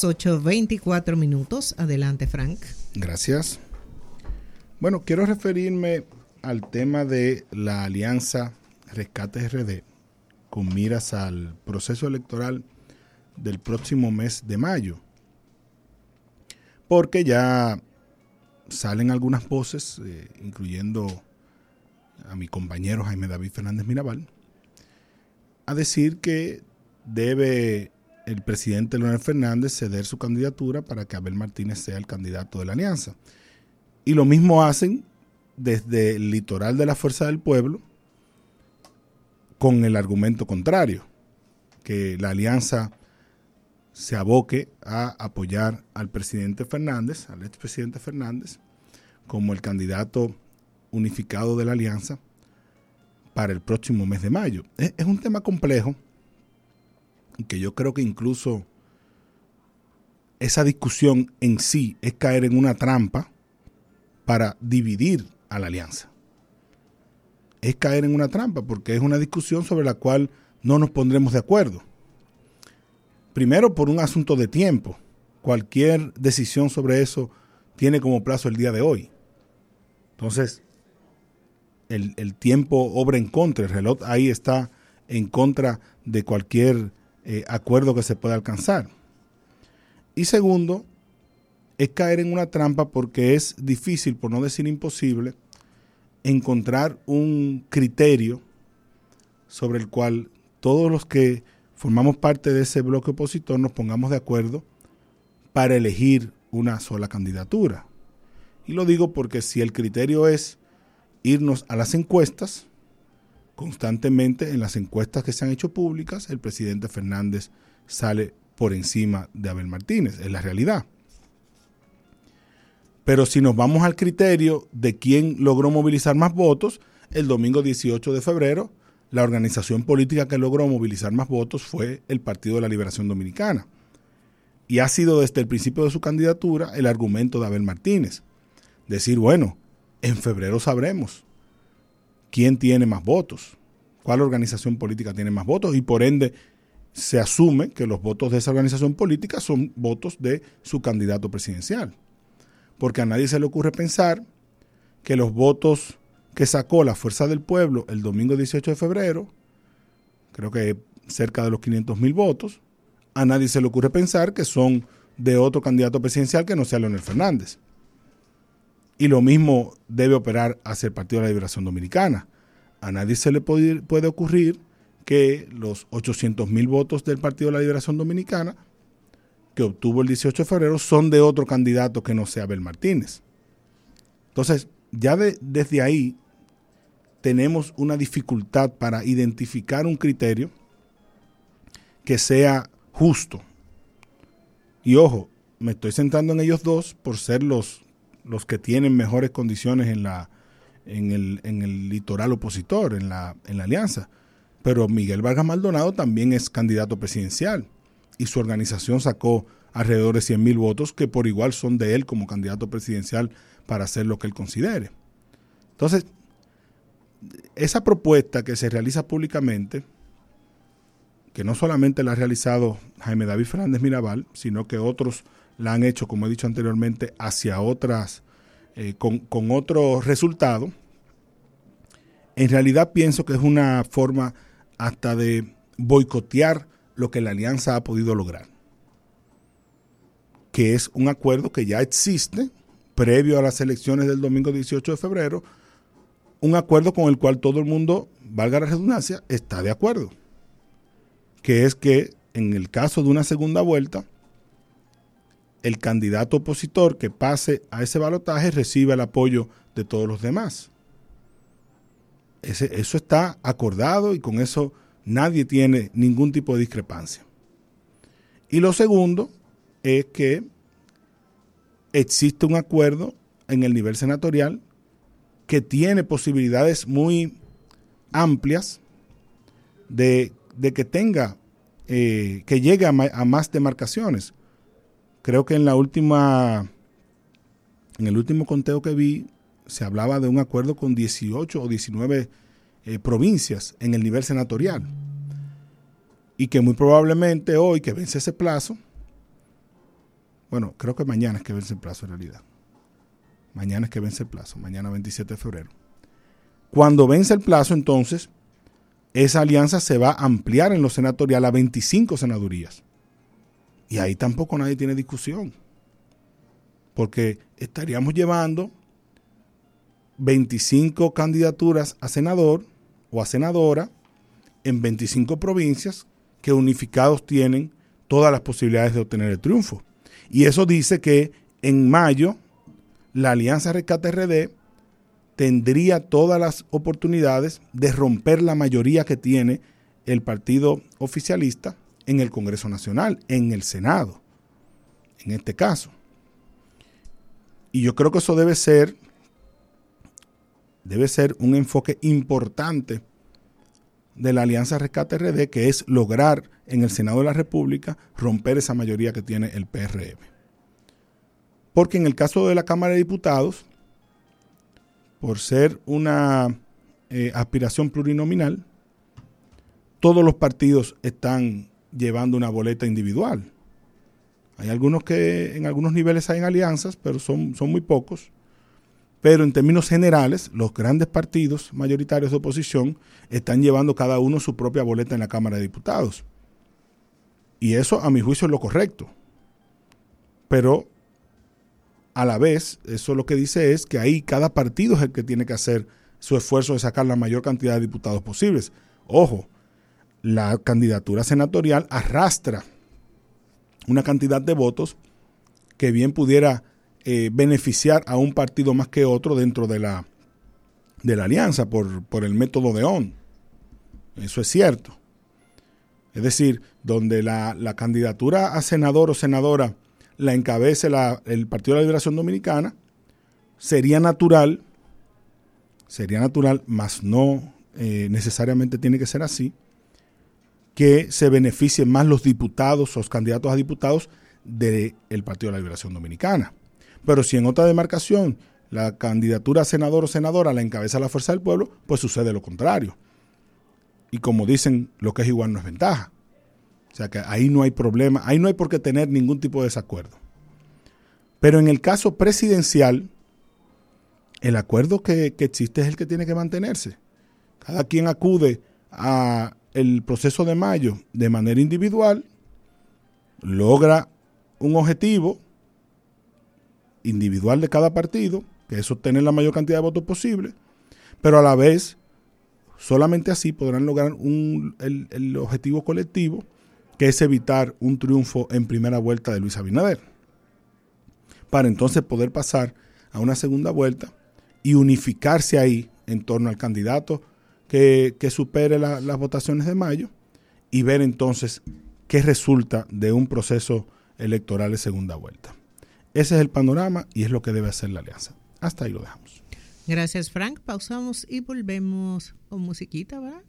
8.24 minutos. Adelante, Frank. Gracias. Bueno, quiero referirme al tema de la alianza Rescate RD con miras al proceso electoral del próximo mes de mayo. Porque ya salen algunas voces, eh, incluyendo a mi compañero Jaime David Fernández Mirabal, a decir que debe el presidente Leonel Fernández ceder su candidatura para que Abel Martínez sea el candidato de la alianza. Y lo mismo hacen desde el litoral de la Fuerza del Pueblo con el argumento contrario, que la alianza se aboque a apoyar al presidente Fernández, al expresidente Fernández, como el candidato unificado de la alianza para el próximo mes de mayo. Es, es un tema complejo que yo creo que incluso esa discusión en sí es caer en una trampa para dividir a la alianza. Es caer en una trampa porque es una discusión sobre la cual no nos pondremos de acuerdo. Primero por un asunto de tiempo. Cualquier decisión sobre eso tiene como plazo el día de hoy. Entonces, el, el tiempo obra en contra, el reloj ahí está en contra de cualquier eh, acuerdo que se pueda alcanzar. Y segundo, es caer en una trampa porque es difícil, por no decir imposible, encontrar un criterio sobre el cual todos los que formamos parte de ese bloque opositor nos pongamos de acuerdo para elegir una sola candidatura. Y lo digo porque si el criterio es irnos a las encuestas, constantemente en las encuestas que se han hecho públicas, el presidente Fernández sale por encima de Abel Martínez, es la realidad. Pero si nos vamos al criterio de quién logró movilizar más votos, el domingo 18 de febrero, la organización política que logró movilizar más votos fue el Partido de la Liberación Dominicana. Y ha sido desde el principio de su candidatura el argumento de Abel Martínez. Decir, bueno, en febrero sabremos quién tiene más votos, cuál organización política tiene más votos y por ende se asume que los votos de esa organización política son votos de su candidato presidencial. Porque a nadie se le ocurre pensar que los votos que sacó la Fuerza del Pueblo el domingo 18 de febrero, creo que cerca de los 500 mil votos, a nadie se le ocurre pensar que son de otro candidato presidencial que no sea Leonel Fernández. Y lo mismo debe operar hacia el Partido de la Liberación Dominicana. A nadie se le puede, puede ocurrir que los 800 mil votos del Partido de la Liberación Dominicana que obtuvo el 18 de febrero son de otro candidato que no sea Abel Martínez. Entonces, ya desde ahí tenemos una dificultad para identificar un criterio que sea justo. Y ojo, me estoy centrando en ellos dos por ser los los que tienen mejores condiciones en, la, en, el, en el litoral opositor, en la, en la alianza. Pero Miguel Vargas Maldonado también es candidato presidencial y su organización sacó alrededor de 100 mil votos que por igual son de él como candidato presidencial para hacer lo que él considere. Entonces, esa propuesta que se realiza públicamente, que no solamente la ha realizado Jaime David Fernández Mirabal, sino que otros la han hecho, como he dicho anteriormente, hacia otras, eh, con, con otro resultado, en realidad pienso que es una forma hasta de boicotear lo que la alianza ha podido lograr, que es un acuerdo que ya existe previo a las elecciones del domingo 18 de febrero, un acuerdo con el cual todo el mundo, valga la redundancia, está de acuerdo, que es que en el caso de una segunda vuelta, el candidato opositor que pase a ese balotaje recibe el apoyo de todos los demás. eso está acordado y con eso nadie tiene ningún tipo de discrepancia. Y lo segundo es que existe un acuerdo en el nivel senatorial que tiene posibilidades muy amplias de, que tenga, eh, que llegue a más demarcaciones creo que en la última, en el último conteo que vi, se hablaba de un acuerdo con 18 o 19 eh, provincias en el nivel senatorial. Y que muy probablemente hoy, que vence ese plazo, Bueno, creo que mañana es que vence el plazo en realidad. Mañana es que vence el plazo, mañana 27 de febrero. Cuando vence el plazo, entonces, esa alianza se va a ampliar en los senatoriales a 25 senadurías. Y ahí tampoco nadie tiene discusión. Porque estaríamos llevando 25 candidaturas a senador o a senadora en 25 provincias que unificados tienen todas las posibilidades de obtener el triunfo. Y eso dice que en mayo la Alianza Rescate RD tendría todas las oportunidades de romper la mayoría que tiene el partido oficialista en el Congreso Nacional, en el Senado, en este caso. Y yo creo que eso debe ser, debe ser un enfoque importante de la Alianza Rescate RD, que es lograr en el Senado de la República romper esa mayoría que tiene el PRM. Porque en el caso de la Cámara de Diputados, por ser una eh, aspiración plurinominal, todos los partidos están llevando una boleta individual. Hay algunos que en algunos niveles hay alianzas, pero son, son muy pocos. Pero en términos generales, los grandes partidos mayoritarios de oposición están llevando cada uno su propia boleta en la Cámara de Diputados. Y eso, a mi juicio, es lo correcto. Pero a la vez, eso lo que dice es que ahí cada partido es el que tiene que hacer su esfuerzo de sacar la mayor cantidad de diputados posibles. Ojo, la candidatura senatorial arrastra una cantidad de votos que bien pudiera eh, beneficiar a un partido más que otro dentro de la, de la alianza por, por el método de ON. Eso es cierto. Es decir, donde la, la candidatura a senador o senadora la encabece la, el Partido de la Liberación Dominicana, sería natural, sería natural, mas no eh, necesariamente tiene que ser así, que se beneficien más los diputados o los candidatos a diputados del Partido de la Liberación Dominicana. Pero si en otra demarcación la candidatura a senador o senadora la encabeza la fuerza del pueblo, pues sucede lo contrario. Y como dicen, lo que es igual no es ventaja. O sea que ahí no hay problema, ahí no hay por qué tener ningún tipo de desacuerdo. Pero en el caso presidencial, el acuerdo que, que existe es el que tiene que mantenerse. Cada quien acude a el proceso de mayo de manera individual, logra un objetivo individual de cada partido, que es obtener la mayor cantidad de votos posible, pero a la vez solamente así podrán lograr un, el, el, objetivo colectivo, que es evitar un triunfo en primera vuelta de Luis Abinader, para entonces poder pasar a una segunda vuelta y unificarse ahí en torno al candidato que, supere la, las votaciones de mayo y ver entonces qué resulta de un proceso electoral de segunda vuelta. Ese es el panorama y es lo que debe hacer la alianza. Hasta ahí lo dejamos. Gracias, Frank. Pausamos y volvemos con musiquita, ¿verdad?